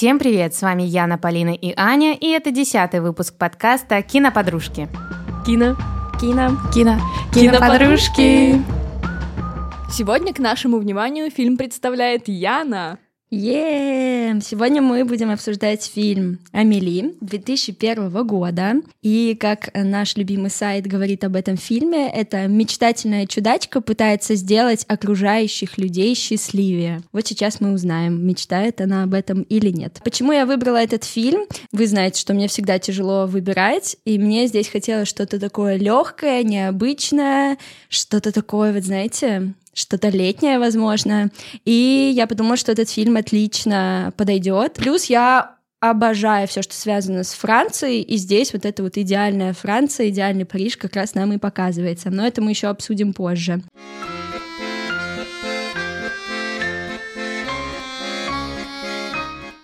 Всем привет, с вами Яна, Полина и Аня, и это десятый выпуск подкаста «Киноподружки». Кино. Кино. Кино. Киноподружки. Сегодня к нашему вниманию фильм представляет Яна. Е, Сегодня мы будем обсуждать фильм «Амели» 2001 года. И как наш любимый сайт говорит об этом фильме, эта мечтательная чудачка пытается сделать окружающих людей счастливее. Вот сейчас мы узнаем, мечтает она об этом или нет. Почему я выбрала этот фильм? Вы знаете, что мне всегда тяжело выбирать, и мне здесь хотелось что-то такое легкое, необычное, что-то такое, вот знаете, что-то летнее, возможно. И я подумала, что этот фильм отлично подойдет. Плюс я обожаю все, что связано с Францией, и здесь вот эта вот идеальная Франция, идеальный Париж как раз нам и показывается. Но это мы еще обсудим позже.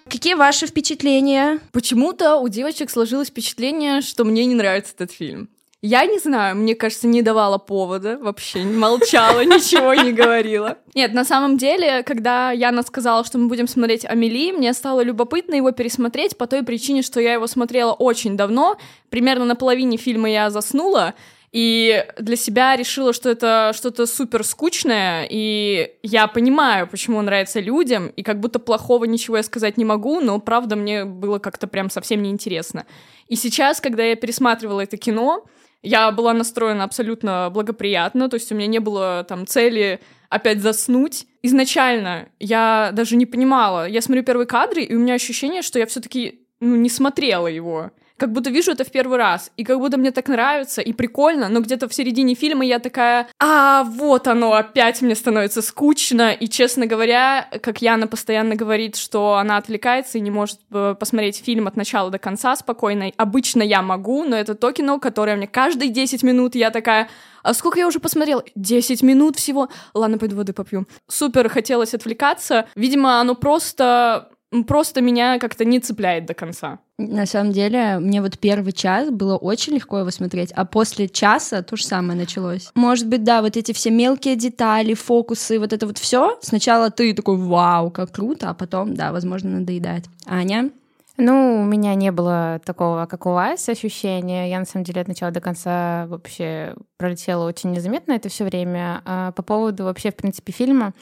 Какие ваши впечатления? Почему-то у девочек сложилось впечатление, что мне не нравится этот фильм. Я не знаю, мне кажется, не давала повода вообще, молчала, ничего не говорила. Нет, на самом деле, когда Яна сказала, что мы будем смотреть Амели, мне стало любопытно его пересмотреть по той причине, что я его смотрела очень давно, примерно на половине фильма я заснула, и для себя решила, что это что-то супер скучное, и я понимаю, почему он нравится людям, и как будто плохого ничего я сказать не могу, но правда мне было как-то прям совсем неинтересно. И сейчас, когда я пересматривала это кино, я была настроена абсолютно благоприятно, то есть у меня не было там цели опять заснуть. Изначально я даже не понимала. Я смотрю первые кадры, и у меня ощущение, что я все-таки ну, не смотрела его как будто вижу это в первый раз, и как будто мне так нравится и прикольно, но где-то в середине фильма я такая, а вот оно, опять мне становится скучно, и, честно говоря, как Яна постоянно говорит, что она отвлекается и не может э, посмотреть фильм от начала до конца спокойно, обычно я могу, но это то кино, которое мне каждые 10 минут я такая, а сколько я уже посмотрела? 10 минут всего. Ладно, пойду воды попью. Супер хотелось отвлекаться. Видимо, оно просто просто меня как-то не цепляет до конца. На самом деле, мне вот первый час было очень легко его смотреть, а после часа то же самое началось. Может быть, да, вот эти все мелкие детали, фокусы, вот это вот все. Сначала ты такой, вау, как круто, а потом, да, возможно, надоедает. Аня? Ну, у меня не было такого, как у вас, ощущения. Я, на самом деле, от начала до конца вообще пролетела очень незаметно это все время. А по поводу вообще, в принципе, фильма,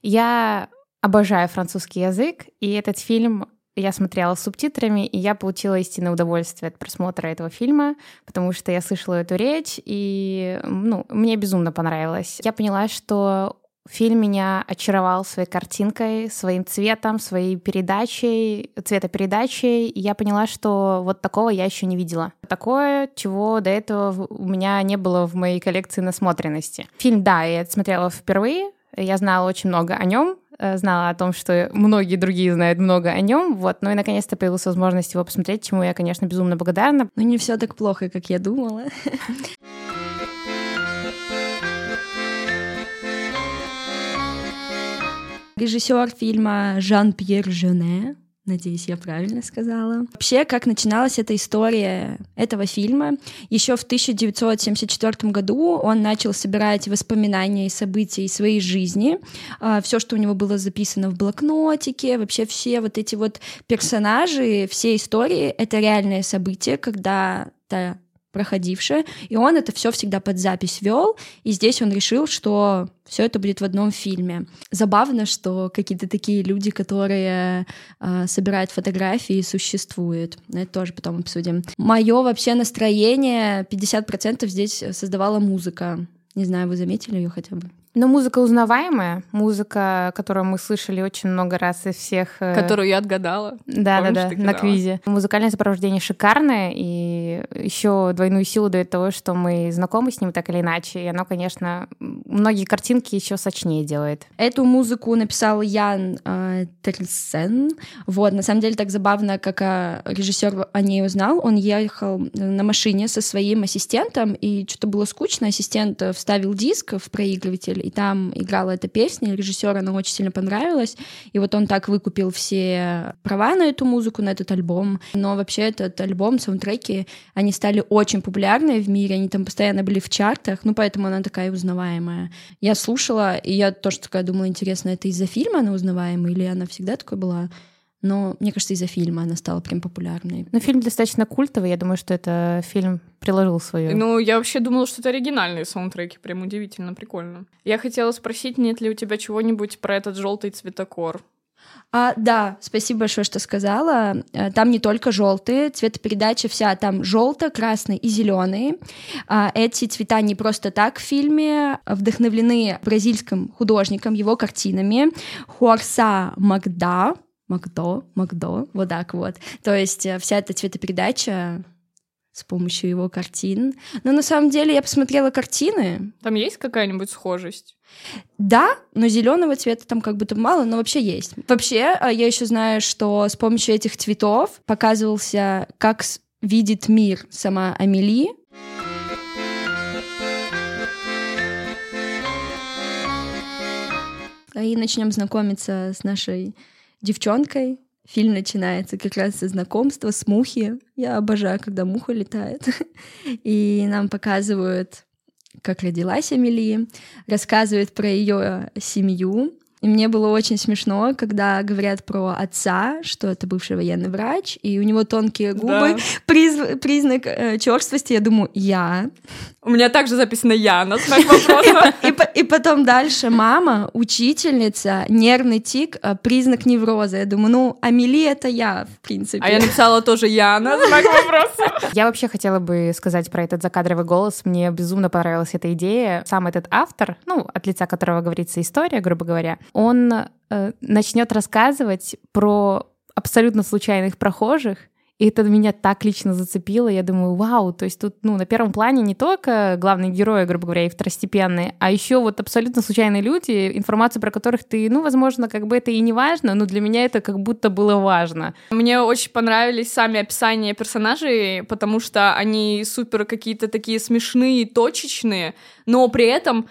я обожаю французский язык, и этот фильм я смотрела с субтитрами, и я получила истинное удовольствие от просмотра этого фильма, потому что я слышала эту речь, и ну, мне безумно понравилось. Я поняла, что фильм меня очаровал своей картинкой, своим цветом, своей передачей, цветопередачей, и я поняла, что вот такого я еще не видела. Такое, чего до этого у меня не было в моей коллекции насмотренности. Фильм, да, я смотрела впервые, я знала очень много о нем, знала о том, что многие другие знают много о нем, вот, ну и наконец-то появилась возможность его посмотреть, чему я, конечно, безумно благодарна. Ну не все так плохо, как я думала. Режиссер фильма Жан-Пьер Жене, Надеюсь, я правильно сказала. Вообще, как начиналась эта история этого фильма? Еще в 1974 году он начал собирать воспоминания и события из своей жизни. А, все, что у него было записано в блокнотике, вообще все вот эти вот персонажи, все истории — это реальные события, когда то проходившее, и он это все всегда под запись вел, и здесь он решил, что все это будет в одном фильме. Забавно, что какие-то такие люди, которые э, собирают фотографии, существуют. Это тоже потом обсудим. Мое вообще настроение 50% здесь создавала музыка. Не знаю, вы заметили ее хотя бы? Но музыка узнаваемая, музыка, которую мы слышали очень много раз из всех... Э, которую я отгадала. Да, да, да, на квизе. Музыкальное сопровождение шикарное, и еще двойную силу дает того, что мы знакомы с ним так или иначе, и оно, конечно, многие картинки еще сочнее делает. Эту музыку написал Ян э, Терсен. Вот, на самом деле так забавно, как э, режиссер о ней узнал. Он ехал на машине со своим ассистентом, и что-то было скучно. Ассистент вставил диск в проигрыватель, и там играла эта песня, режиссеру она очень сильно понравилась, и вот он так выкупил все права на эту музыку, на этот альбом. Но вообще этот альбом, саундтреки, они стали очень популярны в мире, они там постоянно были в чартах, ну поэтому она такая узнаваемая. Я слушала, и я тоже такая думала, интересно, это из-за фильма она узнаваемая, или она всегда такой была? Но мне кажется, из-за фильма она стала прям популярной. Ну, фильм достаточно культовый, я думаю, что это фильм приложил свою. Ну, я вообще думала, что это оригинальные саундтреки, прям удивительно прикольно. Я хотела спросить, нет ли у тебя чего-нибудь про этот желтый цветокор? А, да, спасибо большое, что сказала. Э, там не только желтые, цветопередача вся там желто, красный и зеленый. А, эти цвета не просто так в фильме, вдохновлены бразильским художником, его картинами. Хуарса Магда, Макдо, Макдо, вот так вот. То есть э, вся эта цветопередача с помощью его картин. Но на самом деле я посмотрела картины. Там есть какая-нибудь схожесть? Да, но зеленого цвета там как будто мало, но вообще есть. Вообще, а, я еще знаю, что с помощью этих цветов показывался, как видит мир сама Амели. И начнем знакомиться с нашей девчонкой, Фильм начинается как раз со знакомства с мухи. Я обожаю, когда муха летает. И нам показывают, как родилась Амели, рассказывают про ее семью, и мне было очень смешно, когда говорят про отца, что это бывший военный врач, и у него тонкие губы, да. приз, признак э, черствости. Я думаю, я. У меня также записано я на знак вопроса. И, потом дальше мама, учительница, нервный тик, э, признак невроза. Я думаю, ну, Амели это я, в принципе. А я написала тоже я на знак вопроса. Я вообще хотела бы сказать про этот закадровый голос. Мне безумно понравилась эта идея. Сам этот автор, ну, от лица которого говорится история, грубо говоря, он э, начнет рассказывать про абсолютно случайных прохожих, и это меня так лично зацепило. Я думаю, вау, то есть тут, ну, на первом плане не только главные герои, грубо говоря, и второстепенные, а еще вот абсолютно случайные люди, информацию про которых ты, ну, возможно, как бы это и не важно, но для меня это как будто было важно. Мне очень понравились сами описания персонажей, потому что они супер какие-то такие смешные, точечные, но при этом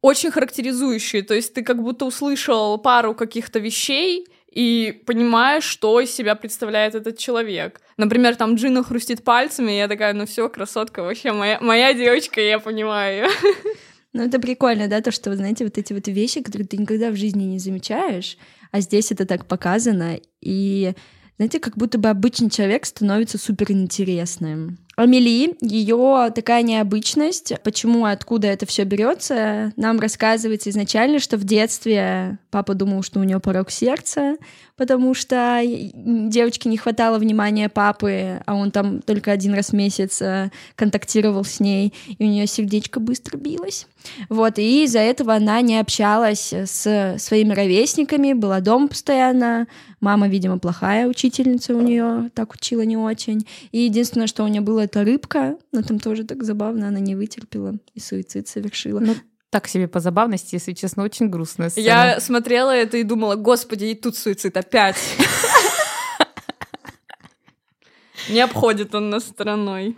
очень характеризующие. То есть ты как будто услышал пару каких-то вещей и понимаешь, что из себя представляет этот человек. Например, там Джина хрустит пальцами, и я такая, ну все, красотка, вообще моя, моя девочка, я понимаю. Ну, это прикольно, да, то, что, знаете, вот эти вот вещи, которые ты никогда в жизни не замечаешь, а здесь это так показано, и, знаете, как будто бы обычный человек становится суперинтересным. Амели, ее такая необычность, почему, откуда это все берется, нам рассказывается изначально, что в детстве папа думал, что у нее порог сердца, потому что девочке не хватало внимания папы, а он там только один раз в месяц э, контактировал с ней, и у нее сердечко быстро билось. Вот, и из-за этого она не общалась с своими ровесниками, была дома постоянно. Мама, видимо, плохая учительница у нее, так учила не очень. И единственное, что у нее было, это рыбка, но там тоже так забавно, она не вытерпела и суицид совершила. Ну, так себе по забавности, если честно, очень грустная сцена. Я смотрела это и думала, господи, и тут суицид опять. Не обходит он нас стороной.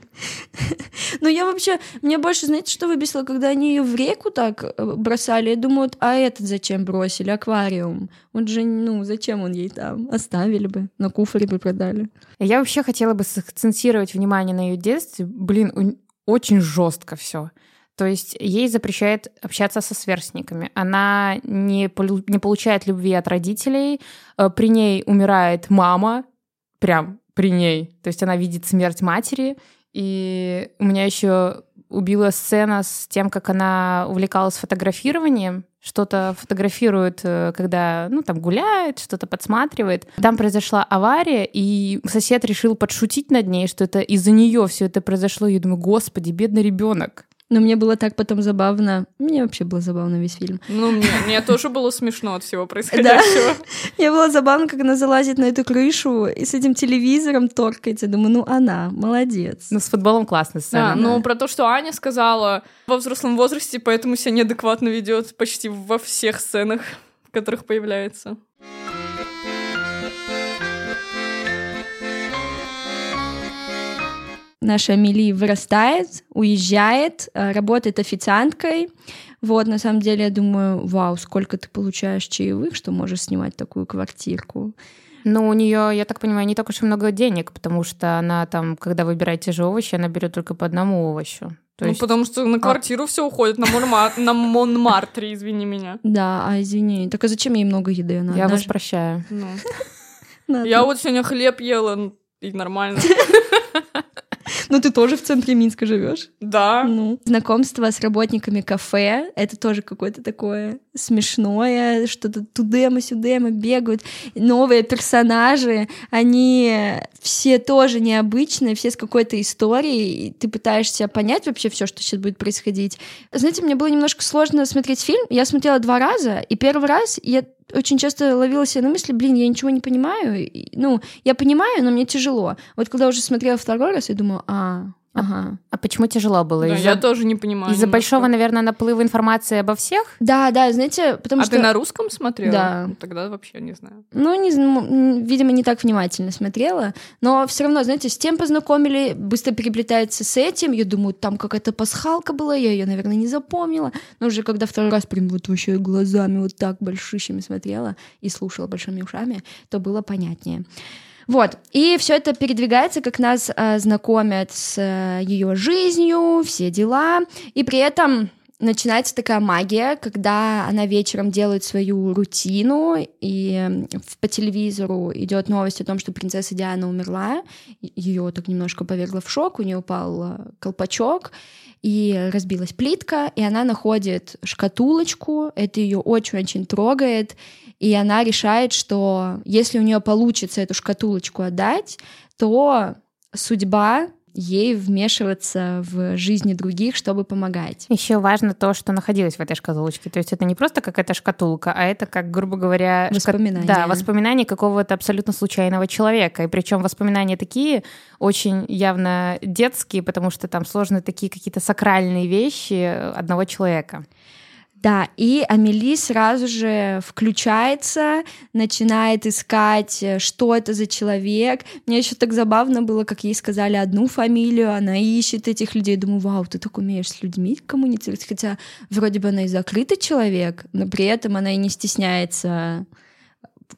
Ну, я вообще... Мне больше, знаете, что выбесило? Когда они ее в реку так э, бросали, я думаю, а этот зачем бросили? Аквариум. Он же, ну, зачем он ей там? Оставили бы, на куфоре бы продали. Я вообще хотела бы сакцентировать внимание на ее детстве. Блин, очень жестко все. То есть ей запрещают общаться со сверстниками. Она не, не получает любви от родителей. Э, при ней умирает мама, прям при ней. То есть она видит смерть матери, и у меня еще убила сцена с тем, как она увлекалась фотографированием, что-то фотографирует, э, когда, ну, там гуляет, что-то подсматривает. Там произошла авария, и сосед решил подшутить над ней, что это из-за нее все это произошло. Я думаю, господи, бедный ребенок. Но мне было так потом забавно. Мне вообще было забавно весь фильм. Ну, мне, мне тоже было смешно от всего происходящего. Мне было забавно, как она залазит на эту крышу и с этим телевизором торкается. Думаю, ну она, молодец. Ну, с футболом классная сцена. Да, но про то, что Аня сказала, во взрослом возрасте, поэтому себя неадекватно ведет почти во всех сценах, в которых появляется. Наша Амели вырастает, уезжает, э, работает официанткой. Вот, на самом деле, я думаю, вау, сколько ты получаешь чаевых, что можешь снимать такую квартирку. Ну, у нее, я так понимаю, не так уж и много денег, потому что она там, когда выбирает те же овощи, она берет только по одному овощу. То ну, есть... потому что на а квартиру а... все уходит, на, Монмар... на Монмартре, извини меня. Да, а извини. Так а зачем ей много еды? Она я даже... вас прощаю. Ну. Я вот сегодня хлеб ела, н- и нормально. Ну, ты тоже в центре Минска живешь. Да. Ну, знакомство с работниками кафе — это тоже какое-то такое смешное, что-то тудема-сюдема бегают. Новые персонажи, они все тоже необычные, все с какой-то историей, и ты пытаешься понять вообще все, что сейчас будет происходить. Знаете, мне было немножко сложно смотреть фильм. Я смотрела два раза, и первый раз я очень часто ловила себя на мысли, блин, я ничего не понимаю. Ну, я понимаю, но мне тяжело. Вот когда уже смотрела второй раз, я думаю, а, ага. А почему тяжело было? Да, я тоже не понимаю. из-за немножко. большого, наверное, наплыва информации обо всех? Да, да, знаете, потому А что... ты на русском смотрела? Да. Ну, Тогда вообще не знаю. Ну, не, видимо, не так внимательно смотрела, но все равно, знаете, с тем познакомили, быстро переплетается с этим. Я думаю, там какая-то пасхалка была, я ее, наверное, не запомнила. Но уже когда второй раз прям вот вообще глазами вот так большущими смотрела и слушала большими ушами, то было понятнее. Вот, и все это передвигается, как нас э, знакомят с ее жизнью, все дела, и при этом начинается такая магия, когда она вечером делает свою рутину, и по телевизору идет новость о том, что принцесса Диана умерла. Ее так немножко повергло в шок, у нее упал э, колпачок, и разбилась плитка, и она находит шкатулочку, это ее очень-очень трогает, и она решает, что если у нее получится эту шкатулочку отдать, то судьба ей вмешиваться в жизни других, чтобы помогать. Еще важно то, что находилось в этой шкатулочке. То есть это не просто какая-то шкатулка, а это, как, грубо говоря, Воспоминания. Да, воспоминания какого-то абсолютно случайного человека. И причем воспоминания такие очень явно детские, потому что там сложны такие какие-то сакральные вещи одного человека. Да, и Амели сразу же включается, начинает искать, э, что это за человек. Мне еще так забавно было, как ей сказали одну фамилию, она ищет этих людей. Думаю, вау, ты так умеешь с людьми коммуницировать. Хотя вроде бы она и закрытый человек, но при этом она и не стесняется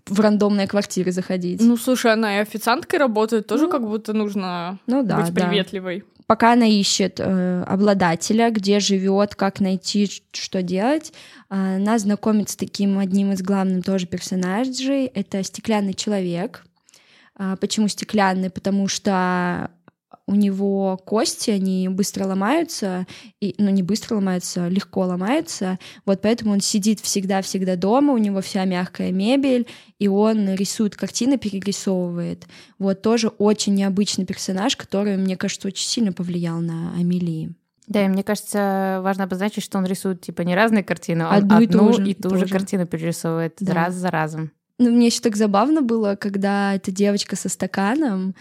в рандомные квартиры заходить. Ну, слушай, она и официанткой работает, тоже Ну, как будто нужно ну да, быть да. Пока она ищет э, обладателя, где живет, как найти, что делать, а, она знакомит с таким одним из главных тоже персонажей. Это стеклянный человек. А, Почему стеклянный? Потому что у него кости, они быстро ломаются, и, ну не быстро ломаются, легко ломаются, вот поэтому он сидит всегда-всегда дома, у него вся мягкая мебель, и он рисует картины, перерисовывает. Вот тоже очень необычный персонаж, который, мне кажется, очень сильно повлиял на Амелии. Да, и мне кажется, важно обозначить, что он рисует типа не разные картины, он Одну и одну ту же, и ту тоже. же картину перерисовывает Да. раз за разом. Ну, мне еще так забавно было, когда эта девочка со стаканом,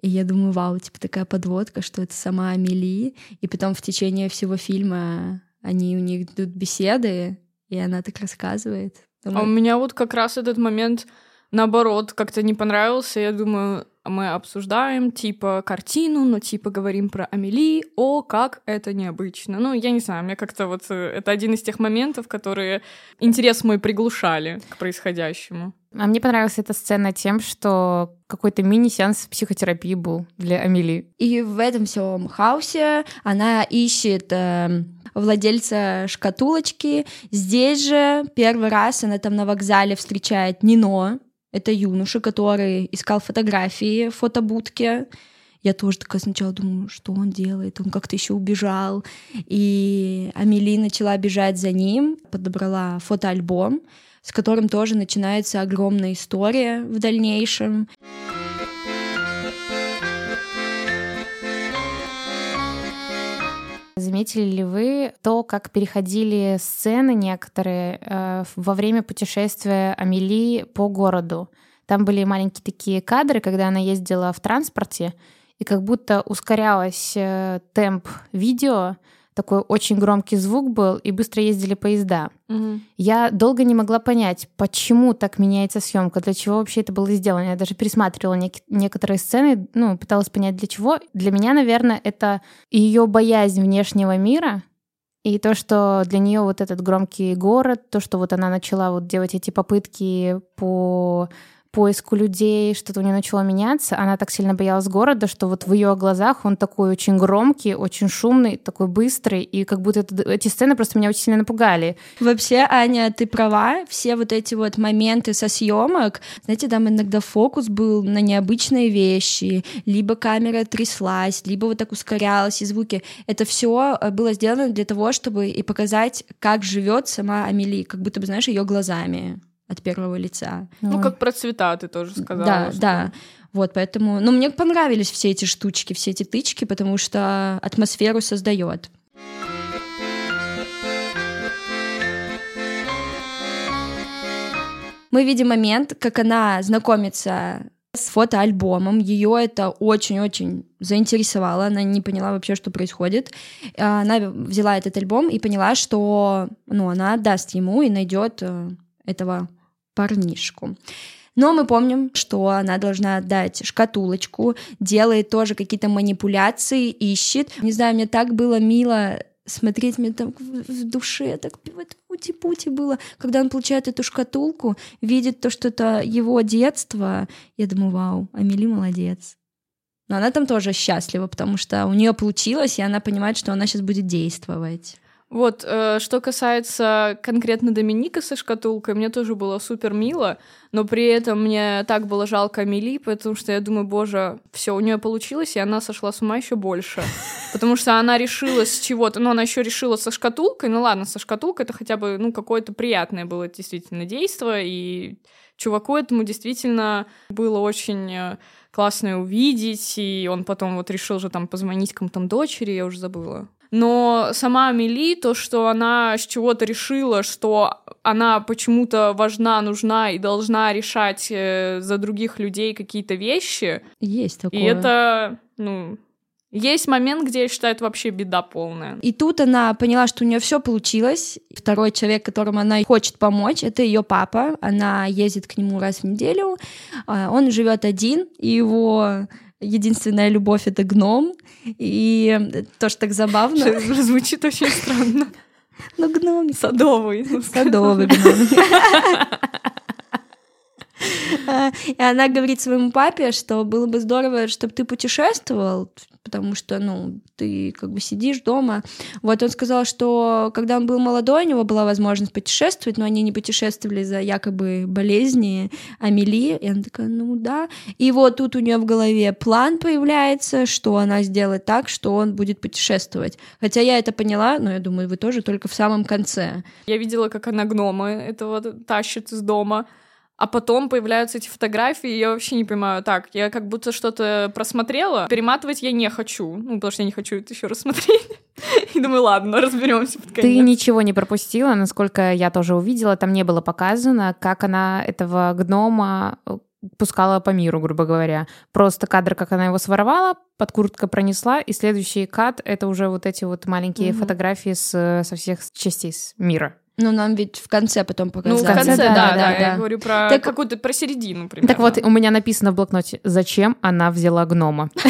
и я думаю, вау, типа такая подводка, что это сама Амели, и потом в течение всего фильма они у них идут беседы, и она так рассказывает. А у Думаю, меня вот как раз этот момент, наоборот, как-то не понравился. Я думаю, мы обсуждаем, типа, картину, но, типа, говорим про Амели. О, как это необычно. Ну, я не знаю, мне как-то вот... э, Это один из тех моментов, которые интерес мой приглушали к происходящему. А мне понравилась эта сцена тем, что какой-то мини-сеанс психотерапии был для Амели. И в этом всем хаосе она ищет э, владельца шкатулочки. Здесь же первый раз она там на вокзале встречает Нино. Это юноша, который искал фотографии в фотобудке. Я тоже такая сначала думаю, что он делает, он как-то еще убежал. И Амели начала бежать за ним, подобрала фотоальбом, с которым тоже начинается огромная история в дальнейшем. Заметили ли вы то, как переходили сцены некоторые э, во время путешествия Амели по городу? Там были маленькие такие кадры, когда она ездила в транспорте, и как будто ускорялась э, темп видео, такой очень громкий звук был, и быстро ездили поезда. Я долго не могла понять, почему так меняется съемка, для чего вообще это было сделано. Я даже пересматривала нек- некоторые сцены, ну, пыталась понять, для чего. Для меня, наверное, это ее боязнь внешнего мира, и то, что для нее вот этот громкий город, то, что вот она начала вот делать эти попытки по поиску людей, что-то у нее начало меняться. Она так сильно боялась города, что вот в ее глазах он такой очень громкий, очень шумный, такой быстрый, и как будто это, эти сцены просто меня очень сильно напугали. Вообще, Аня, ты права, все вот эти вот моменты со съемок, знаете, там иногда фокус был на необычные вещи, либо камера тряслась, либо вот так ускорялась, и звуки. Это все э, было сделано для того, чтобы и показать, как живет сама Амели, как будто бы, знаешь, ее глазами от первого лица. Ну, как про цвета ты тоже сказала. Да, что... да. Вот, поэтому, ну, мне понравились все эти штучки, все эти тычки, потому что атмосферу создает. Мы видим момент, как она знакомится с фотоальбомом. Ее это очень-очень заинтересовало. Она не поняла вообще, что происходит. Она взяла этот альбом и поняла, что ну, она отдаст ему и найдет э, этого парнишку. Но мы помним, что она должна отдать шкатулочку, делает тоже какие-то манипуляции, ищет. Не знаю, мне так было мило смотреть мне там в душе так вот пути-пути было, когда он получает эту шкатулку, видит то, что это его детство, я думаю, вау, Амели молодец. Но она там тоже счастлива, потому что у нее получилось, и она понимает, что она сейчас будет действовать. Вот, э, что касается конкретно Доминика со шкатулкой, мне тоже было супер мило, но при этом мне так было жалко Амели, потому что я думаю, боже, все у нее получилось, и она сошла с ума еще больше. Потому что она решила с чего-то, ну, она еще решила со шкатулкой, ну ладно, со шкатулкой это хотя бы, ну, какое-то приятное было действительно действие, и чуваку этому действительно было очень э, классно увидеть, и он потом вот решил же там позвонить кому-то дочери, я уже забыла но сама Амели, то, что она с чего-то решила, что она почему-то важна, нужна и должна решать э, за других людей какие-то вещи. Есть такое. И это, ну, есть момент, где я считаю, это вообще беда полная. И тут она поняла, что у нее все получилось. Второй человек, которому она хочет помочь, это ее папа. Она ездит к нему раз в неделю. А, он живет один, и его единственная любовь это гном. И тоже так забавно. Звучит очень странно. Ну, гном. Садовый. Садовый гном. И она говорит своему папе, что было бы здорово, чтобы ты путешествовал, потому что, ну, ты как бы сидишь дома. Вот он сказал, что когда он был молодой, у него была возможность путешествовать, но они не путешествовали за якобы болезни Амели. И она такая, ну да. И вот тут у нее в голове план появляется, что она сделает так, что он будет путешествовать. Хотя я это поняла, но я думаю, вы тоже только в самом конце. Я видела, как она гнома этого тащит из дома а потом появляются эти фотографии, и я вообще не понимаю, так, я как будто что-то просмотрела, перематывать я не хочу, ну, потому что я не хочу это еще раз смотреть. И думаю, ладно, разберемся под конец. Ты ничего не пропустила, насколько я тоже увидела, там не было показано, как она этого гнома э, пускала по миру, грубо говоря. Просто кадр, как она его своровала, под курткой пронесла, и следующий кат — это уже вот эти вот маленькие mm-hmm. фотографии с, со всех частей мира. Ну, нам ведь в конце потом показали. Ну, в конце, да, да, да, да. Я говорю про так, какую-то, про середину, примерно. Так вот, у меня написано в блокноте, зачем она взяла гнома.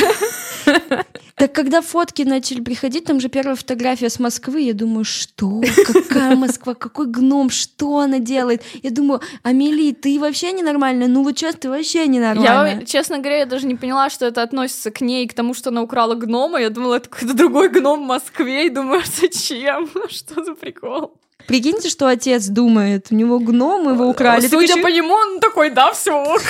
Так когда фотки начали приходить, там же первая фотография с Москвы, я думаю, что? Какая Москва? Какой гном? Что она делает? Я думаю, Амели, ты вообще ненормальная? Ну вот сейчас ты вообще ненормальная. Я, честно говоря, я даже не поняла, что это относится к ней, к тому, что она украла гнома. Я думала, это какой-то другой гном в Москве, и думаю, зачем? Что за прикол? Прикиньте, что отец думает, у него гном, его украли. Судя по нему, он такой, да, все ок.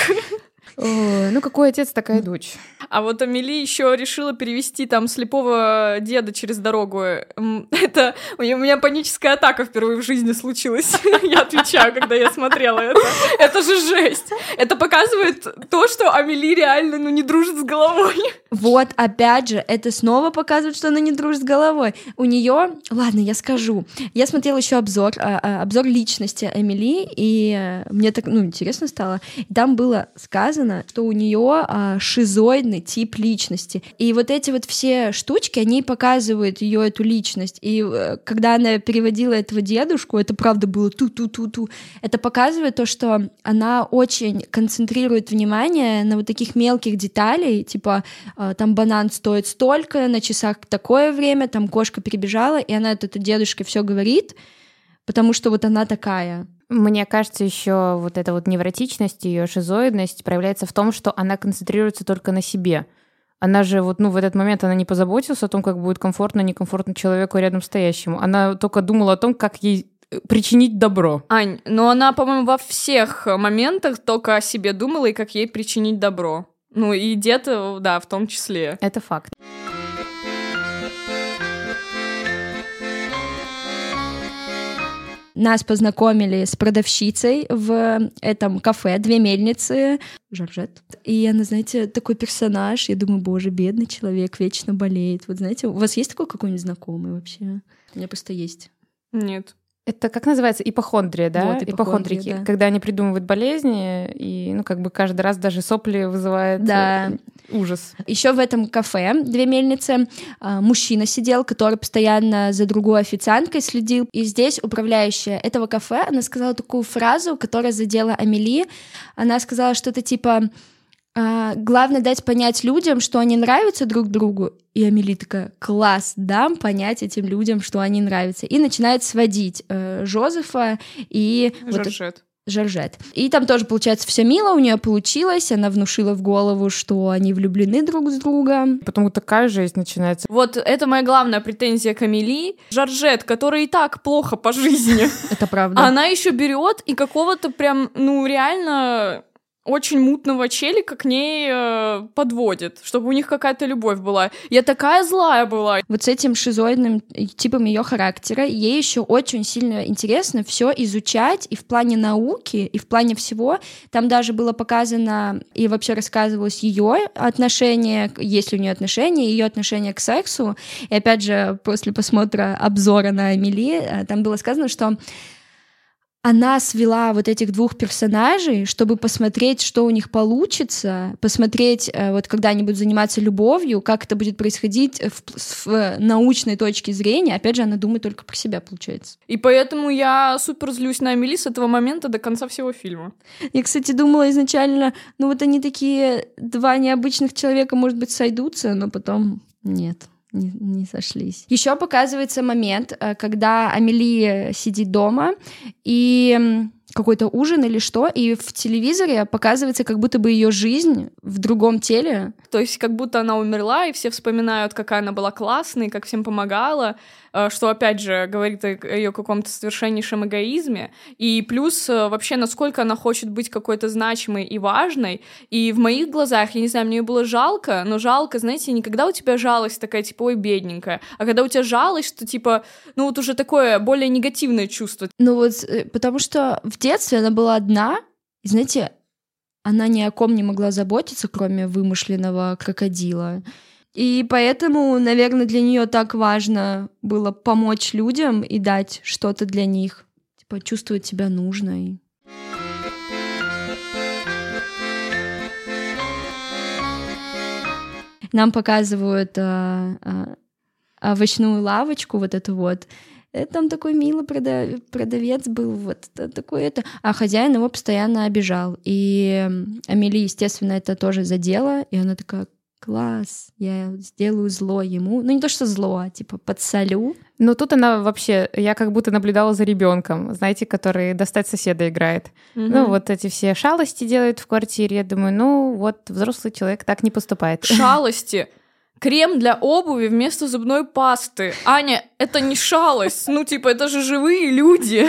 Ну, какой отец, такая дочь. А вот Амели еще решила перевести там слепого деда через дорогу. Это у меня паническая атака впервые в жизни случилась. Я отвечаю, когда я смотрела это. Это же жесть. Это показывает то, что Амели реально ну, не дружит с головой. Вот, опять же, это снова показывает, что она не дружит с головой. У нее, ладно, я скажу. Я смотрела еще обзор, а, а, обзор личности Эмили, и э, мне так, ну, интересно стало. Там было сказано, что у нее а, шизоидный тип личности. И вот эти вот все штучки, они показывают ее эту личность. И э, когда она переводила этого дедушку, это правда было ту-ту-ту-ту. Это показывает то, что она очень концентрирует внимание на вот таких мелких деталей, типа э, там банан стоит столько, на часах такое время, там кошка перебежала, и она это дедушке все говорит, потому что вот она такая. Мне кажется, еще вот эта вот невротичность, ее шизоидность проявляется в том, что она концентрируется только на себе. Она же вот, ну, в этот момент она не позаботилась о том, как будет комфортно, некомфортно человеку рядом стоящему. Она только думала о том, как ей э, причинить добро. Ань, но она, по-моему, во всех моментах только о себе думала и как ей причинить добро. Ну и дед, э, да, в том числе. Это факт. Нас познакомили с продавщицей в этом кафе «Две мельницы» Жоржет. И она, знаете, такой персонаж. Я думаю, боже, бедный человек, вечно болеет. Вот знаете, у вас есть такой какой-нибудь знакомый вообще? У меня просто есть. Нет. Это как называется? Ипохондрия, да? Вот, ипохондрия, Ипохондрики. да. Когда они придумывают болезни, и, ну, как бы каждый раз даже сопли вызывает Да. э, ужас. Еще в этом кафе «Две мельницы» а, мужчина сидел, который постоянно за другой официанткой следил. И здесь управляющая этого кафе, она сказала такую фразу, которая задела Амели. Она сказала что-то типа а, «Главное дать понять людям, что они нравятся друг другу». И Амели такая «Класс, дам понять этим людям, что они нравятся». И начинает сводить э, Жозефа и... вот Жоржет. Жоржет. И там тоже, получается, все мило у нее получилось. Она внушила в голову, что они влюблены друг с другом. Потому такая жизнь начинается. Вот это моя главная претензия к Амели. Жоржет, которая и так плохо по жизни. Это правда. Она еще берет и какого-то прям, ну, реально очень мутного челика к ней э, подводит, чтобы у них какая-то любовь была. Я такая злая была. Вот с этим шизоидным типом ее характера ей еще очень сильно интересно все изучать и в плане науки, и в плане всего. Там даже было показано и вообще рассказывалось ее отношение, есть ли у нее отношения, ее отношение к сексу. И опять же, после просмотра обзора на Амели, э, там было сказано, что она свела вот этих двух персонажей, чтобы посмотреть, что у них получится, посмотреть, э, вот когда они будут заниматься любовью, как это будет происходить в, в научной точке зрения. Опять же, она думает только про себя, получается. И поэтому я супер злюсь на Амели с этого момента до конца всего фильма. Я, кстати, думала изначально, ну вот они такие два необычных человека, может быть, сойдутся, но потом нет. Не, не сошлись. Еще показывается момент, э, когда Амели сидит дома и какой-то ужин или что, и в телевизоре показывается как будто бы ее жизнь в другом теле. То есть как будто она умерла, и все вспоминают, какая она была классной, как всем помогала, э, что, опять же, говорит о ее каком-то совершеннейшем эгоизме. И плюс э, вообще, насколько она хочет быть какой-то значимой и важной. И в моих глазах, я не знаю, мне ее было жалко, но жалко, знаете, не когда у тебя жалость такая, типа, ой, бедненькая, а когда у тебя жалость, что, типа, ну вот уже такое более негативное чувство. Ну вот, э, потому что в детстве она была одна, и, знаете, она ни о ком не могла заботиться, кроме вымышленного крокодила. И поэтому, наверное, для нее так важно было помочь людям и дать что-то для них. Типа чувствовать себя нужной. Нам показывают а, а, овощную лавочку, вот эту вот. Э, Там такой милый прода- продавец был, вот такой это. А хозяин его постоянно обижал. И Амели, естественно, это тоже задело. И она такая, класс, я сделаю зло ему. Ну, не то, что зло, а типа подсолю. Но тут она вообще, я как будто наблюдала за ребенком, знаете, который достать соседа играет. Ну, вот эти все шалости делает в квартире. Я думаю, ну, вот взрослый человек так не поступает. шалости. Крем для обуви вместо зубной пасты. Аня, это не шалость. Ну, типа, это же живые люди.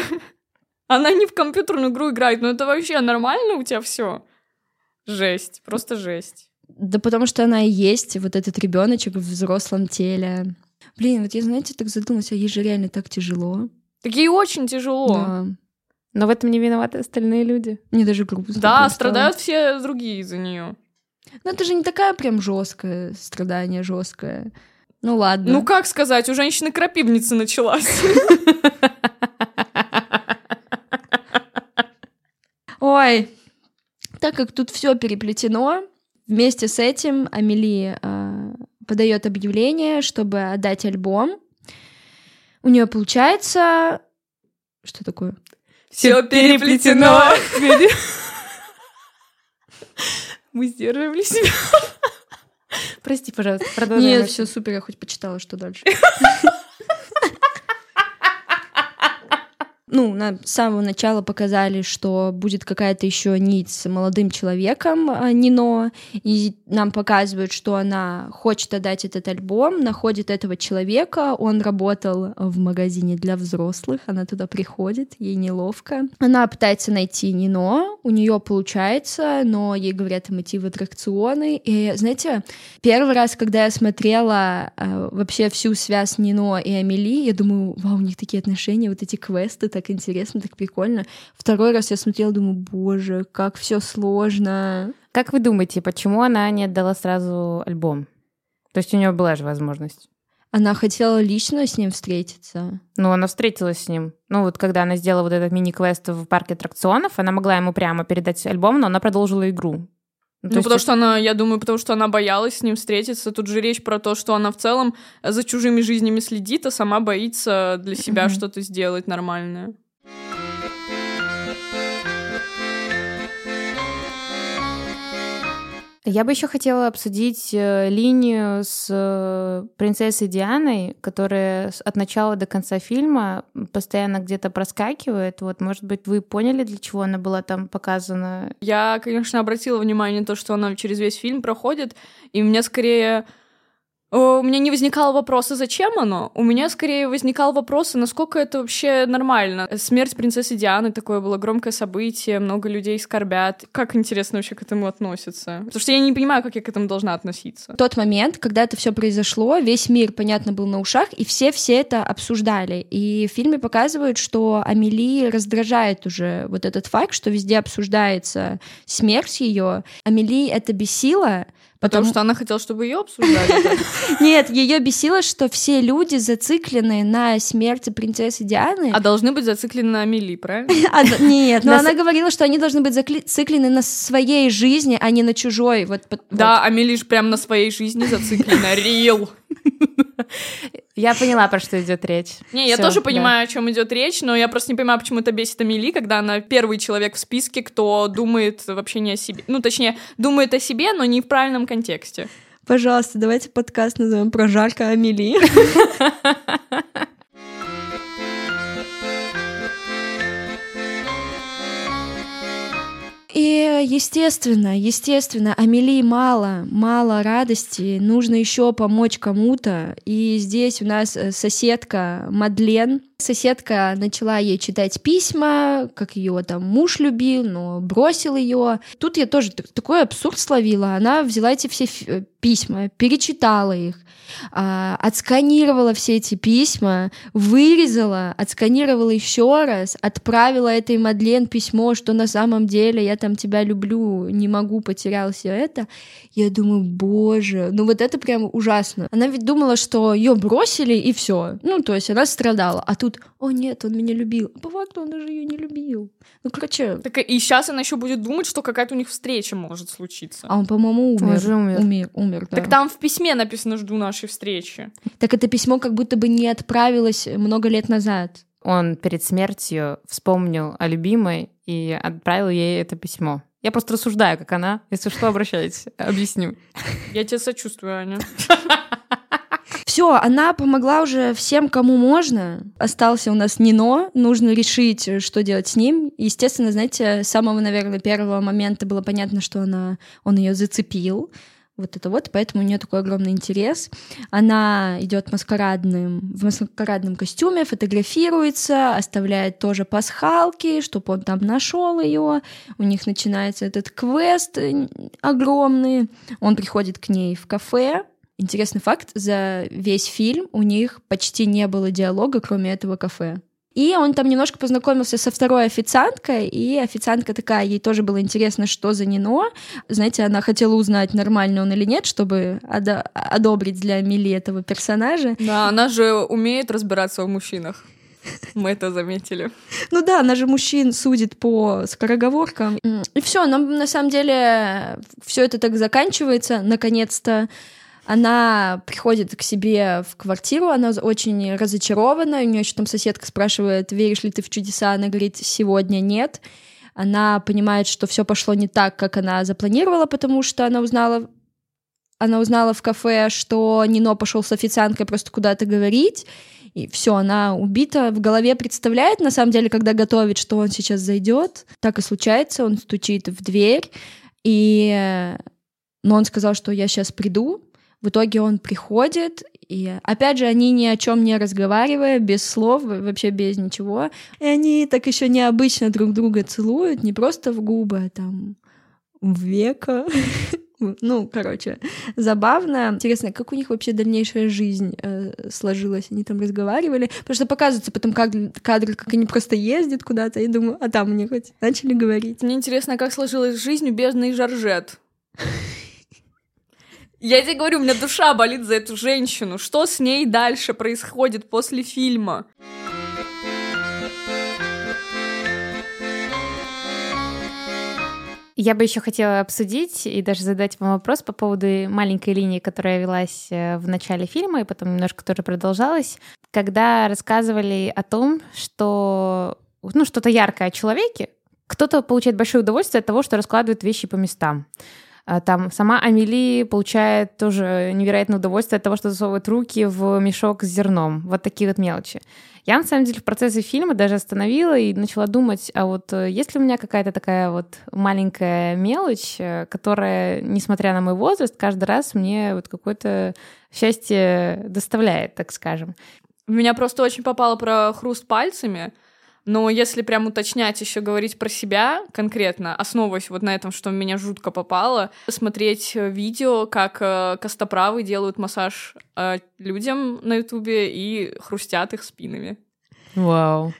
Она не в компьютерную игру играет. Ну, это вообще нормально у тебя все? Жесть. Просто жесть. Да потому что она и есть, вот этот ребеночек в взрослом теле. Блин, вот я, знаете, так задумалась, а ей же реально так тяжело. Так ей очень тяжело. Да. Но в этом не виноваты остальные люди. Мне даже грустно. Да, страдают все другие из-за нее. Ну, это же не такая прям жесткое страдание, жесткое. Ну ладно. Ну, как сказать, у женщины крапивница началась. Ой, так как тут все переплетено, вместе с этим Амели э, подает объявление, чтобы отдать альбом. У нее получается... Что такое? Все переплетено. Мы сдерживали себя. Прости, пожалуйста, продолжай. Нет, все супер, я хоть почитала, что дальше. ну, на с самого начала показали, что будет какая-то еще нить с молодым человеком а, Нино, и нам показывают, что она хочет отдать этот альбом, находит этого человека, он работал в магазине для взрослых, она туда приходит, ей неловко. Она пытается найти Нино, у нее получается, но ей говорят идти в аттракционы, и, знаете, первый раз, когда я смотрела э, вообще всю связь Нино и Амели, я думаю, вау, у них такие отношения, вот эти квесты, так интересно, так прикольно. Второй раз я смотрела, думаю, боже, как все сложно. Как вы думаете, почему она не отдала сразу альбом? То есть у нее была же возможность. Она хотела лично с ним встретиться. Ну, она встретилась с ним. Ну, вот когда она сделала вот этот мини-квест в парке аттракционов, она могла ему прямо передать альбом, но она продолжила игру. Ну, ну потому что она, я думаю, потому что она боялась с ним встретиться. Тут же речь про то, что она в целом за чужими жизнями следит, а сама боится для себя mm-hmm. что-то сделать нормальное. Я бы еще хотела обсудить э, линию с э, принцессой Дианой, которая от начала до конца фильма постоянно где-то проскакивает. Вот, может быть, вы поняли, для чего она была там показана? Я, конечно, обратила внимание на то, что она через весь фильм проходит, и мне скорее у меня не возникало вопроса, зачем оно. У меня скорее возникал вопрос, насколько это вообще нормально. Смерть принцессы Дианы такое было громкое событие, много людей скорбят. Как интересно вообще к этому относятся? Потому что я не понимаю, как я к этому должна относиться. Тот момент, когда это все произошло, весь мир, понятно, был на ушах, и все все это обсуждали. И в фильме показывают, что Амели раздражает уже вот этот факт, что везде обсуждается смерть ее. Амели это бесило, Потому, Потому что она хотела, чтобы ее обсуждали. Нет, ее бесило, что все люди зациклены на смерти принцессы Дианы. А должны быть зациклены на Амели, правильно? А, нет, но она говорила, что они должны быть зациклены на своей жизни, а не на чужой. Да, Амели же прям на своей жизни зациклена. Рил. Я поняла, про что идет речь. Не, я тоже понимаю, о чем идет речь, но я просто не понимаю, почему это бесит Амели, когда она первый человек в списке, кто думает вообще не о себе. Ну, точнее, думает о себе, но не в правильном контексте. Пожалуйста, давайте подкаст назовем про жарко Амели. И, естественно, естественно, Амелии мало, мало радости, нужно еще помочь кому-то. И здесь у нас э, соседка Мадлен. Соседка начала ей читать письма, как ее там муж любил, но бросил ее. Тут я тоже такой абсурд словила. Она взяла эти все э, письма, перечитала их, а, отсканировала все эти письма, вырезала, отсканировала еще раз, отправила этой Мадлен письмо, что на самом деле я там тебя люблю, не могу, потерял все это. Я думаю, боже, ну вот это прям ужасно. Она ведь думала, что ее бросили и все. Ну, то есть она страдала. А тут, о нет, он меня любил. А по факту он даже ее не любил. Ну, короче. Так и сейчас она еще будет думать, что какая-то у них встреча может случиться. А он, по-моему, умер. Он уже умер. Умер, умер да. Так там в письме написано «Жду нашей встречи». Так это письмо как будто бы не отправилось много лет назад. Он перед смертью вспомнил о любимой и отправил ей это письмо. Я просто рассуждаю, как она. Если что, обращайтесь, объясню. Я тебе сочувствую, Аня. Все, она помогла уже всем, кому можно. Остался у нас Нино, нужно решить, что делать с ним. Естественно, знаете, с самого, наверное, первого момента было понятно, что она, он ее зацепил вот это вот, поэтому у нее такой огромный интерес. Она идет маскарадным, в маскарадном костюме, фотографируется, оставляет тоже пасхалки, чтобы он там нашел ее. У них начинается этот квест огромный. Он приходит к ней в кафе. Интересный факт, за весь фильм у них почти не было диалога, кроме этого кафе. И он там немножко познакомился со второй официанткой, и официантка такая, ей тоже было интересно, что за Нино. Знаете, она хотела узнать, нормальный он или нет, чтобы одо- одобрить для Мили этого персонажа. Да, она же умеет разбираться в мужчинах. Мы это заметили. Ну да, она же мужчин судит по скороговоркам. И все, нам на самом деле все это так заканчивается, наконец-то. Она приходит к себе в квартиру, она очень разочарована, у нее еще там соседка спрашивает, веришь ли ты в чудеса, она говорит, сегодня нет. Она понимает, что все пошло не так, как она запланировала, потому что она узнала она узнала в кафе, что Нино пошел с официанткой просто куда-то говорить, и все, она убита, в голове представляет, на самом деле, когда готовит, что он сейчас зайдет. Так и случается, он стучит в дверь, и... Но он сказал, что я сейчас приду, в итоге он приходит, и опять же, они ни о чем не разговаривая, без слов, вообще без ничего. И они так еще необычно друг друга целуют, не просто в губы, а там в века. Ну, короче, забавно. Интересно, как у них вообще дальнейшая жизнь э, сложилась? Они там разговаривали. Потому что показывается потом кадр, кадр, как они просто ездят куда-то. И думаю, а там они хоть начали говорить. Мне интересно, как сложилась жизнь у бедной Жоржет. Я тебе говорю, у меня душа болит за эту женщину. Что с ней дальше происходит после фильма? Я бы еще хотела обсудить и даже задать вам вопрос по поводу маленькой линии, которая велась э, в начале фильма и потом немножко тоже продолжалась, когда рассказывали о том, что ну, что-то яркое о человеке, кто-то получает большое удовольствие от того, что раскладывает вещи по местам. А там сама Амели получает тоже невероятное удовольствие от того, что засовывает руки в мешок с зерном. Вот такие вот мелочи. Я, на самом деле, в процессе фильма даже остановила и начала думать, а вот э, есть ли у меня какая-то такая вот маленькая мелочь, э, которая, несмотря на мой возраст, каждый раз мне вот какое-то счастье доставляет, так скажем. Меня просто очень попало про хруст пальцами. Но если прям уточнять, еще говорить про себя конкретно, основываясь вот на этом, что меня жутко попало, смотреть видео, как э, костоправы делают массаж э, людям на Ютубе и хрустят их спинами. Вау.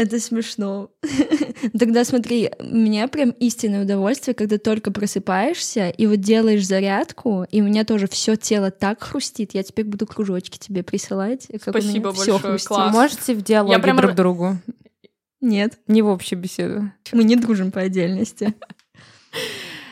Это смешно. Тогда смотри, у меня прям истинное удовольствие, когда только просыпаешься и вот делаешь зарядку, и у меня тоже все тело так хрустит. Я теперь буду кружочки тебе присылать. Как Спасибо большое, хрустит. класс. Можете в диалоге Я прям... друг другу? Нет. Не в общей беседу. Мы не дружим по отдельности.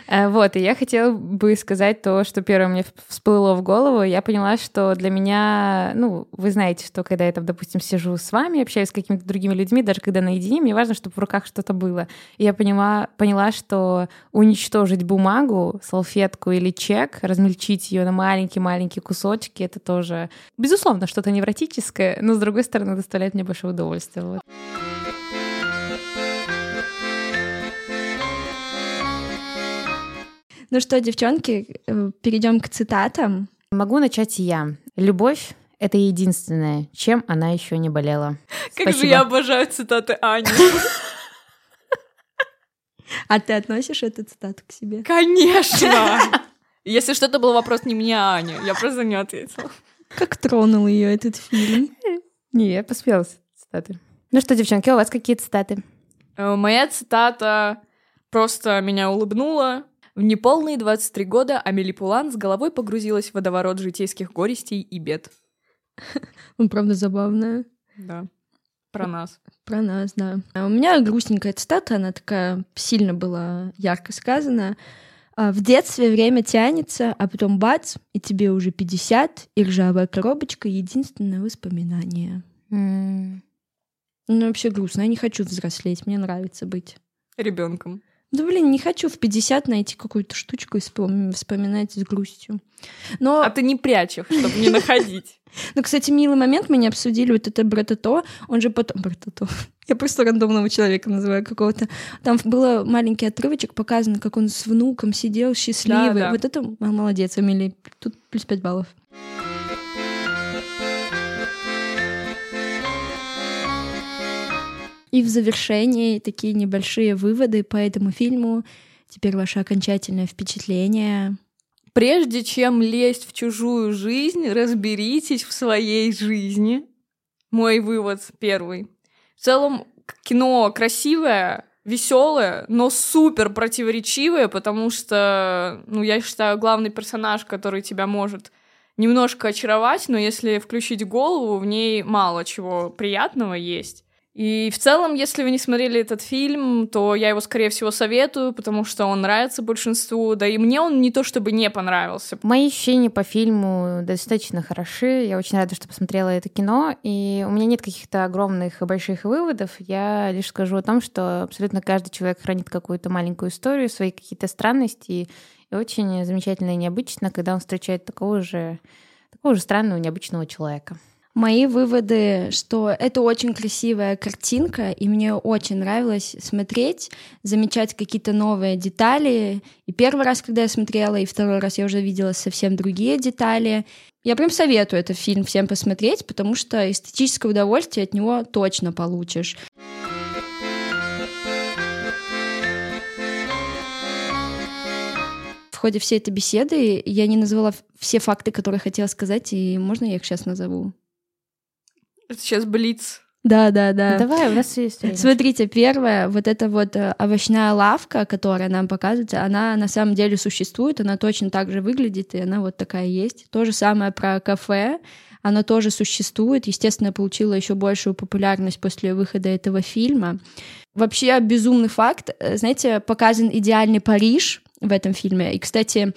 Э, вот, и я хотела бы сказать то, что первое мне всплыло в голову. Я поняла, что для меня, ну, вы знаете, что когда я там, допустим, сижу с вами, общаюсь с какими-то другими людьми, даже когда наедине, мне важно, чтобы в руках что-то было. И я поняла, поняла, что уничтожить бумагу, салфетку или чек, размельчить ее на маленькие-маленькие кусочки, это тоже, безусловно, что-то невротическое, но, с другой стороны, доставляет мне большое удовольствие. Вот. Ну что, девчонки, э, перейдем к цитатам. Могу начать я. Любовь — это единственное, чем она еще не болела. Как Спасибо. же я обожаю цитаты Ани. А ты относишь эту цитату к себе? Конечно! Если что, это был вопрос не мне, а Ане. Я просто не ответила. Как тронул ее этот фильм? Не, я посмеялась цитаты. Ну что, девчонки, у вас какие цитаты? Э, моя цитата просто меня улыбнула. В неполные 23 года Амели Пулан с головой погрузилась в водоворот житейских горестей и бед. Ну, правда, забавная. Да. Про нас. Про нас, да. А у меня грустненькая цитата, она такая сильно была ярко сказана. «А в детстве время тянется, а потом бац, и тебе уже 50, и ржавая коробочка — единственное воспоминание. Mm. Ну, вообще грустно. Я не хочу взрослеть, мне нравится быть. Ребенком. Да, блин, не хочу в 50 найти какую-то штучку и вспоминать с грустью. Но... А ты не прячь их, чтобы не находить. Ну, кстати, милый момент, мы не обсудили вот это Братато, он же потом... Братато. Я просто рандомного человека называю какого-то. Там было маленький отрывочек, показано, как он с внуком сидел счастливый. Да, да. Вот это молодец, Амели. Тут плюс 5 баллов. И в завершении такие небольшие выводы по этому фильму. Теперь ваше окончательное впечатление. Прежде чем лезть в чужую жизнь, разберитесь в своей жизни. Мой вывод первый. В целом, кино красивое, веселое, но супер противоречивое, потому что, ну, я считаю, главный персонаж, который тебя может немножко очаровать, но если включить голову, в ней мало чего приятного есть. И в целом, если вы не смотрели этот фильм, то я его, скорее всего, советую, потому что он нравится большинству, да и мне он не то чтобы не понравился. Мои ощущения по фильму достаточно хороши, я очень рада, что посмотрела это кино, и у меня нет каких-то огромных и больших выводов, я лишь скажу о том, что абсолютно каждый человек хранит какую-то маленькую историю, свои какие-то странности, и очень замечательно и необычно, когда он встречает такого же, такого же странного, необычного человека. Мои выводы, что это очень красивая картинка, и мне очень нравилось смотреть, замечать какие-то новые детали. И первый раз, когда я смотрела, и второй раз я уже видела совсем другие детали. Я прям советую этот фильм всем посмотреть, потому что эстетическое удовольствие от него точно получишь. В ходе всей этой беседы я не назвала все факты, которые хотела сказать, и можно я их сейчас назову? Это сейчас Блиц. Да, да, да. Давай, у нас есть время. Смотрите, первая, вот эта вот э, овощная лавка, которая нам показывается, она на самом деле существует, она точно так же выглядит, и она вот такая есть. То же самое про кафе, оно тоже существует, естественно, получило еще большую популярность после выхода этого фильма. Вообще безумный факт, э, знаете, показан идеальный Париж в этом фильме. И, кстати,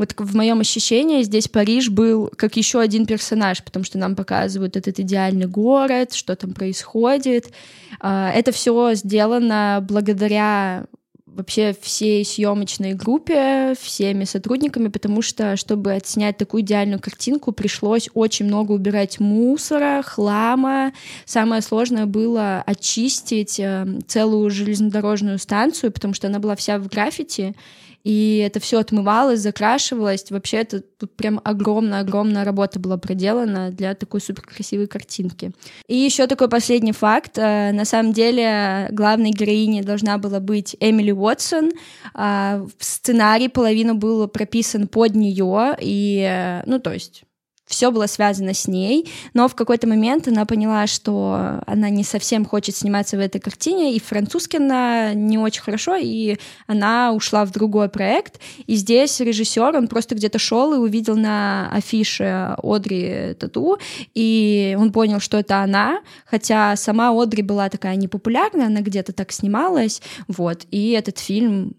вот в моем ощущении здесь Париж был как еще один персонаж, потому что нам показывают этот идеальный город, что там происходит. А, это все сделано благодаря вообще всей съемочной группе, всеми сотрудниками, потому что, чтобы отснять такую идеальную картинку, пришлось очень много убирать мусора, хлама. Самое сложное было очистить э, целую железнодорожную станцию, потому что она была вся в граффити, и это все отмывалось, закрашивалось. Вообще это тут прям огромная-огромная работа была проделана для такой супер красивой картинки. И еще такой последний факт. Э, на самом деле главной героиней должна была быть Эмили Уотсон. А, в сценарии половина был прописан под нее, и, э, ну, то есть все было связано с ней, но в какой-то момент она поняла, что она не совсем хочет сниматься в этой картине, и французский она не очень хорошо, и она ушла в другой проект. И здесь режиссер, он просто где-то шел и увидел на афише Одри Тату, и он понял, что это она, хотя сама Одри была такая непопулярная, она где-то так снималась, вот, и этот фильм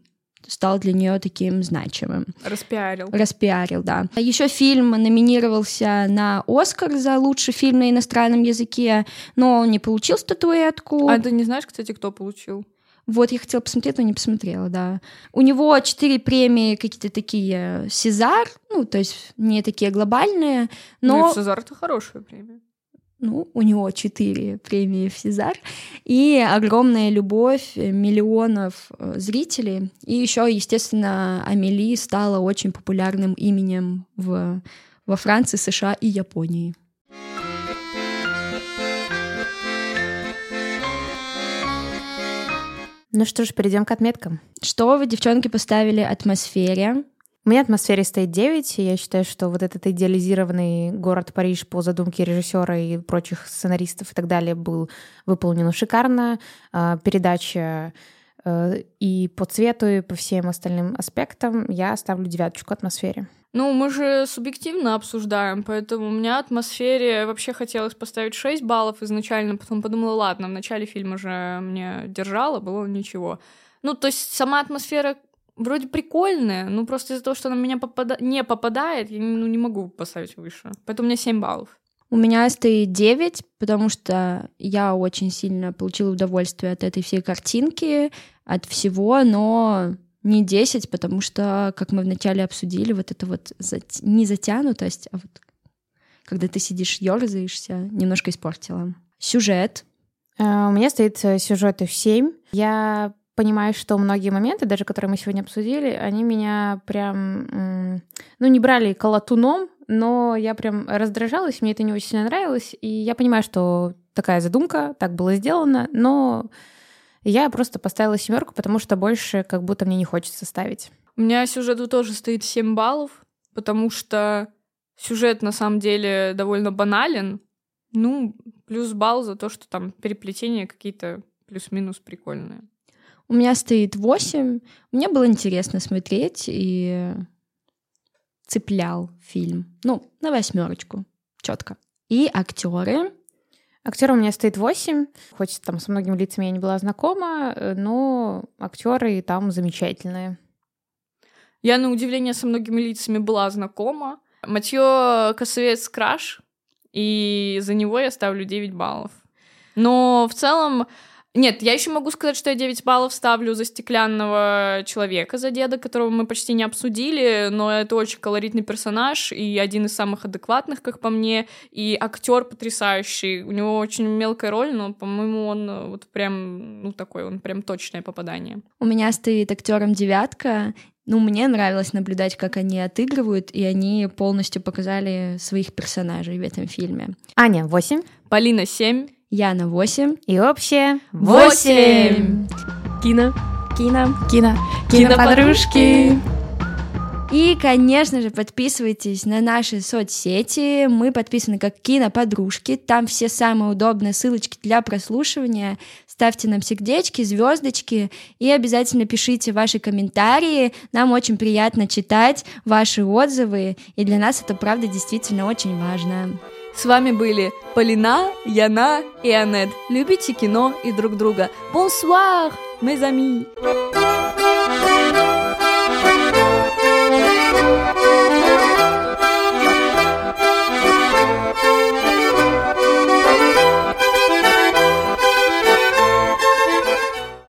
стал для нее таким значимым. Распиарил. Распиарил, да. Еще фильм номинировался на Оскар за лучший фильм на иностранном языке, но он не получил статуэтку. А ты не знаешь, кстати, кто получил? Вот, я хотела посмотреть, но не посмотрела, да. У него четыре премии какие-то такие Сезар, ну, то есть не такие глобальные, но... Ну, Сезар — это хорошая премия ну, у него четыре премии в Сезар, и огромная любовь миллионов э, зрителей. И еще, естественно, Амели стала очень популярным именем в, во Франции, США и Японии. Ну что ж, перейдем к отметкам. Что вы, девчонки, поставили атмосфере? У меня атмосфере стоит 9, и я считаю, что вот этот идеализированный город Париж по задумке режиссера и прочих сценаристов и так далее был выполнен шикарно. А, передача э, и по цвету, и по всем остальным аспектам я ставлю девяточку атмосфере. Ну, мы же субъективно обсуждаем, поэтому у меня атмосфере вообще хотелось поставить 6 баллов изначально, потом подумала, ладно, в начале фильма же мне держала, было ничего. Ну, то есть сама атмосфера вроде прикольная, но просто из-за того, что она меня попада... не попадает, я ну, не могу поставить выше. Поэтому у меня 7 баллов. У меня стоит 9, потому что я очень сильно получила удовольствие от этой всей картинки, от всего, но не 10, потому что, как мы вначале обсудили, вот это вот зат... не затянутость, а вот когда ты сидишь, ерзаешься, немножко испортила. Сюжет. Uh, у меня стоит э, сюжет в 7. Я понимаю, что многие моменты, даже которые мы сегодня обсудили, они меня прям, ну, не брали колотуном, но я прям раздражалась, мне это не очень сильно нравилось, и я понимаю, что такая задумка, так было сделано, но я просто поставила семерку, потому что больше как будто мне не хочется ставить. У меня сюжету тоже стоит 7 баллов, потому что сюжет на самом деле довольно банален. Ну, плюс балл за то, что там переплетения какие-то плюс-минус прикольные. У меня стоит 8. Мне было интересно смотреть и цеплял фильм. Ну, на восьмерочку. Четко. И актеры. Актер у меня стоит 8. Хоть там с многими лицами я не была знакома, но актеры там замечательные. Я, на удивление, со многими лицами была знакома. Матье Косовец Краш, и за него я ставлю 9 баллов. Но в целом Нет, я еще могу сказать, что я 9 баллов ставлю за стеклянного человека, за деда, которого мы почти не обсудили, но это очень колоритный персонаж и один из самых адекватных, как по мне, и актер потрясающий. У него очень мелкая роль, но, по-моему, он э, вот прям, ну, такой, он прям точное попадание. У меня стоит актером девятка, ну, мне нравилось наблюдать, как они отыгрывают, и они полностью показали своих персонажей в этом фильме. Аня, 8. Полина, 7. Яна 8. И общее 8. Кино. Кино. Кино. Киноподружки. И, конечно же, подписывайтесь на наши соцсети. Мы подписаны как киноподружки. Там все самые удобные ссылочки для прослушивания. Ставьте нам сердечки, звездочки и обязательно пишите ваши комментарии. Нам очень приятно читать ваши отзывы, и для нас это, правда, действительно очень важно. С вами были Полина, Яна и Анет. Любите кино и друг друга. Бонсуар, mes amis!